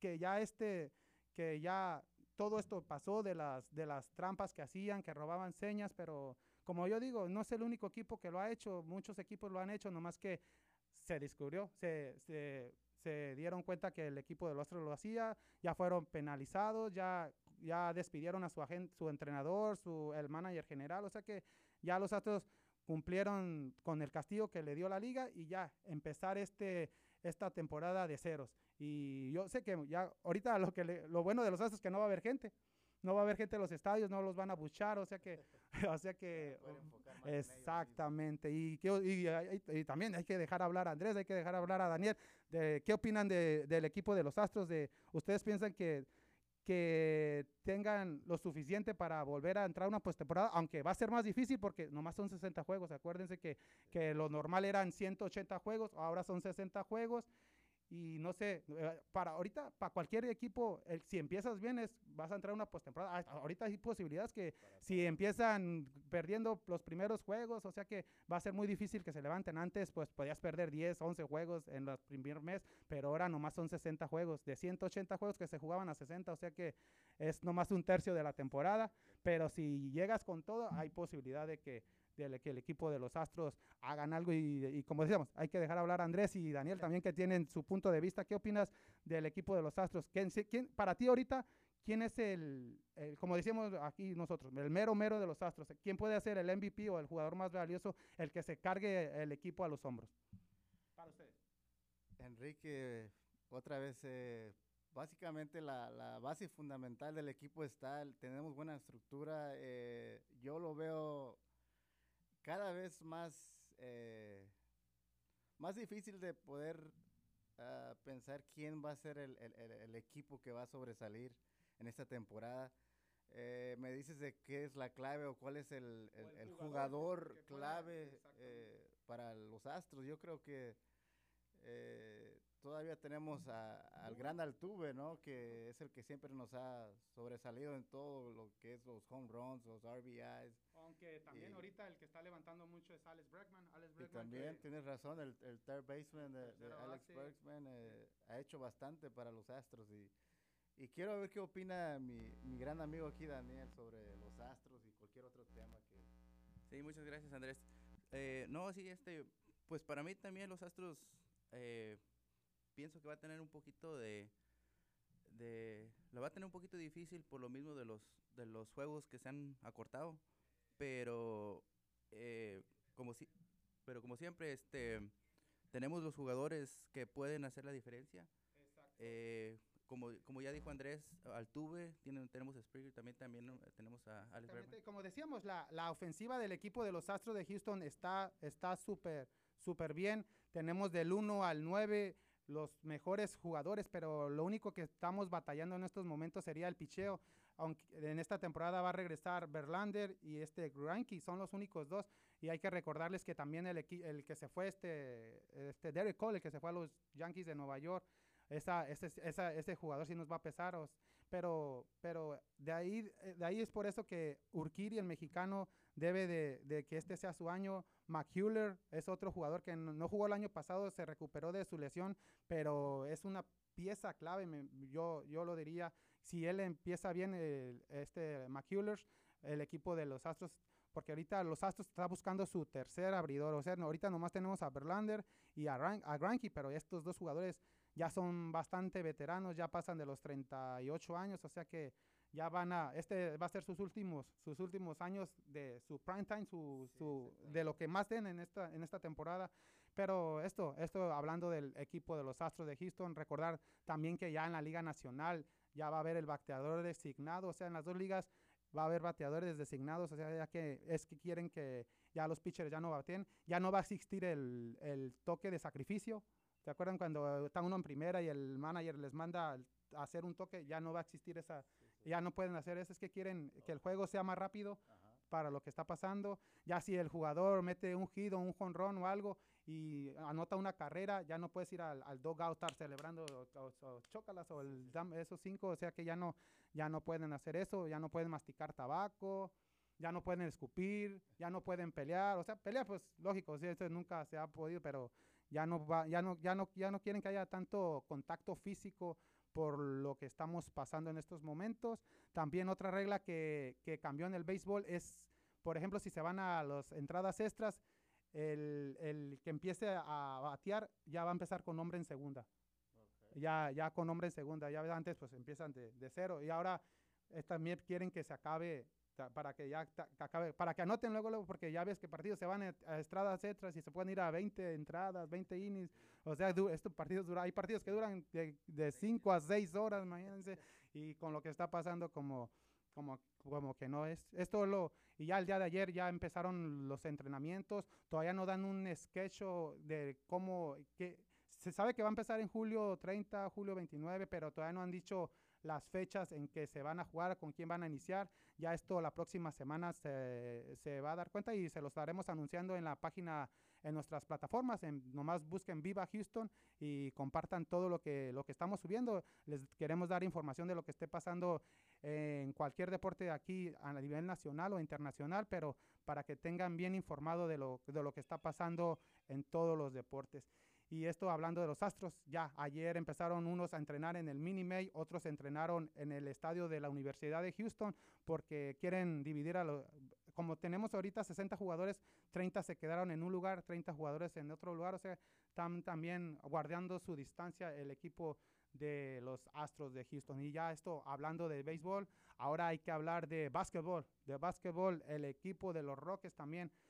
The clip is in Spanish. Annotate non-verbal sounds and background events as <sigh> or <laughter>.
que ya este, que ya todo esto pasó de las, de las trampas que hacían, que robaban señas, pero como yo digo, no es el único equipo que lo ha hecho, muchos equipos lo han hecho, nomás que se descubrió, se, se, dieron cuenta que el equipo de los Astros lo hacía, ya fueron penalizados, ya, ya despidieron a su agente, su entrenador, su, el manager general, o sea que ya los Astros cumplieron con el castigo que le dio la liga y ya empezar este esta temporada de ceros. Y yo sé que ya ahorita lo que lo bueno de los Astros es que no va a haber gente no va a haber gente en los estadios, no los van a buchar, o sea que, <laughs> o sea que, exactamente. y, y, también hay que dejar hablar a Andrés, hay que dejar hablar a Daniel. De, ¿Qué opinan del equipo de los Astros? De, ¿Ustedes piensan que, que tengan lo suficiente para volver a entrar a una postemporada? Aunque va a ser más difícil porque nomás son 60 juegos. Acuérdense que, que lo normal eran 180 juegos, ahora son 60 juegos y no sé, eh, para ahorita, para cualquier equipo, si empiezas bien, es, vas a entrar a una postemporada. Ah, ahorita hay posibilidades que si empiezan perdiendo los primeros juegos, o sea que va a ser muy difícil que se levanten. Antes, pues podías perder 10, 11 juegos en el primer mes, pero ahora nomás son 60 juegos. De 180 juegos que se jugaban a 60, o sea que es nomás un tercio de la temporada. Pero si llegas con todo, hay posibilidad de que que el equipo de los Astros hagan algo y, como decíamos, hay que dejar hablar a Andrés y Daniel también que tienen su punto de vista. ¿Qué opinas del equipo de los Astros? ¿Quién, quién para ti ahorita, quién es el, como decíamos aquí nosotros, el mero mero de los Astros? ¿Quién puede ser el MVP o el jugador más valioso, el que se cargue el equipo a los hombros? Para ustedes. Enrique, otra vez, eh, básicamente la, base fundamental del equipo está, tenemos buena estructura. Eh, yo lo veo vez más, eh, más difícil de poder ah, pensar quién va a ser el, equipo que va a sobresalir en esta temporada. Eh, me dices de qué es la clave o cuál es el, jugador, clave eh, para los Astros. Yo creo que todavía tenemos al gran Altuve, ¿no? Que es el que siempre nos ha sobresalido en todo lo que es los home runs, los RBIs. Aunque también ahorita el que está levantando mucho es Alex Bregman. Alex y también tienes razón, el, el third baseman de, Alex Bregman eh, ha hecho bastante para los Astros y, y quiero ver qué opina mi, mi, gran amigo aquí Daniel sobre los Astros y cualquier otro tema que... Sí, muchas gracias Andrés. Eh, no, sí, este, pues para mí también los Astros eh, pienso que va a tener un poquito de, de, lo va a tener un poquito difícil por lo mismo de los, de los juegos que se han acortado pero eh, como si, pero como siempre, este, tenemos los jugadores que pueden hacer la diferencia. Eh, como, como ya dijo Andrés, Altuve, tienen, tenemos a Springer, también, también tenemos a Alex Bergman. Como decíamos, la, la, ofensiva del equipo de los Astros de Houston está súper, súper bien. Tenemos del 1 al 9 los mejores jugadores, pero lo único que estamos batallando en estos momentos sería el picheo aunque en esta temporada va a regresar Verlander y este Granky, son los únicos dos. Y hay que recordarles que también el, el que se fue, este, este Derek Cole, el que se fue a los Yankees de Nueva York, esa, ese, ese jugador sí nos va a pesar. Pero, pero de, ahí, de ahí es por eso que Urquiri, el mexicano, debe de, que este sea su año. McHuller es otro jugador que no, no jugó el año pasado, se recuperó de su lesión, pero es una pieza clave, yo, yo lo diría, si él empieza bien, este McCullers, el equipo de los Astros, porque ahorita los Astros está buscando su tercer abridor, o sea, ahorita nomás tenemos a Verlander y a, a Granky, pero estos dos jugadores ya son bastante veteranos, ya pasan de los 38 años, o sea que ya van a, este va a ser sus últimos, sus últimos años de su prime time, su, su, de lo que más den en esta, en esta temporada. Pero esto, esto hablando del equipo de los Astros de Houston, recordar también que ya en la Liga Nacional ya va a haber el bateador designado, o sea, en las dos ligas va a haber bateadores designados, o sea, ya que es que quieren que ya los pitchers ya no baten, ya no va a existir el, el toque de sacrificio. ¿Se acuerdan cuando está uno en primera y el manager les manda a hacer un toque? Ya no va a existir esa, ya no pueden hacer eso, es que quieren que el juego sea más rápido para lo que está pasando. Ya si el jugador mete un hit o un jonrón o algo y anota una carrera, ya no puedes ir al, al dugout estar celebrando o, chócalas o el, esos cinco, o sea que ya no, ya no pueden hacer eso, ya no pueden masticar tabaco, ya no pueden escupir, ya no pueden pelear, o sea, pelear pues lógico, sí, eso nunca se ha podido, pero ya no va, ya no, ya no, ya no quieren que haya tanto contacto físico por lo que estamos pasando en estos momentos. También otra regla que, que cambió en el béisbol es, por ejemplo, si se van a las entradas extras, el, el que empiece a batear ya va a empezar con hombre en segunda. Ya, ya con hombre en segunda. Ya antes pues empiezan de, de cero. Y ahora eh, también quieren que se acabe ta- para que ya ta- acabe, para que anoten luego, luego, porque ya ves que partidos se van a, a estradas extras y se pueden ir a 20 entradas, 20 innings. O sea, du- estos partidos duran, hay partidos que duran de 5 a 6 horas, imagínense. Y con lo que está pasando como, como, como que no es. Esto lo, y ya el día de ayer ya empezaron los entrenamientos. Todavía no dan un sketch de cómo, que, se sabe que va a empezar en julio 30, julio 29, pero todavía no han dicho las fechas en que se van a jugar, con quién van a iniciar. Ya esto la próxima semana se, se va a dar cuenta y se los estaremos anunciando en la página, en nuestras plataformas. En, nomás busquen Viva Houston y compartan todo lo que, lo que estamos subiendo. Les queremos dar información de lo que esté pasando en cualquier deporte de aquí a nivel nacional o internacional, pero para que tengan bien informado de lo, de lo que está pasando en todos los deportes. Y esto hablando de los Astros, ya ayer empezaron unos a entrenar en el Mini May, otros entrenaron en el estadio de la Universidad de Houston porque quieren dividir a los, como tenemos ahorita 60 jugadores, 30 se quedaron en un lugar, 30 jugadores en otro lugar, o sea, están también guardando su distancia el equipo de los Astros de Houston. Y ya esto, hablando de béisbol, ahora hay que hablar de básquetbol. De básquetbol, el equipo de los Rockets también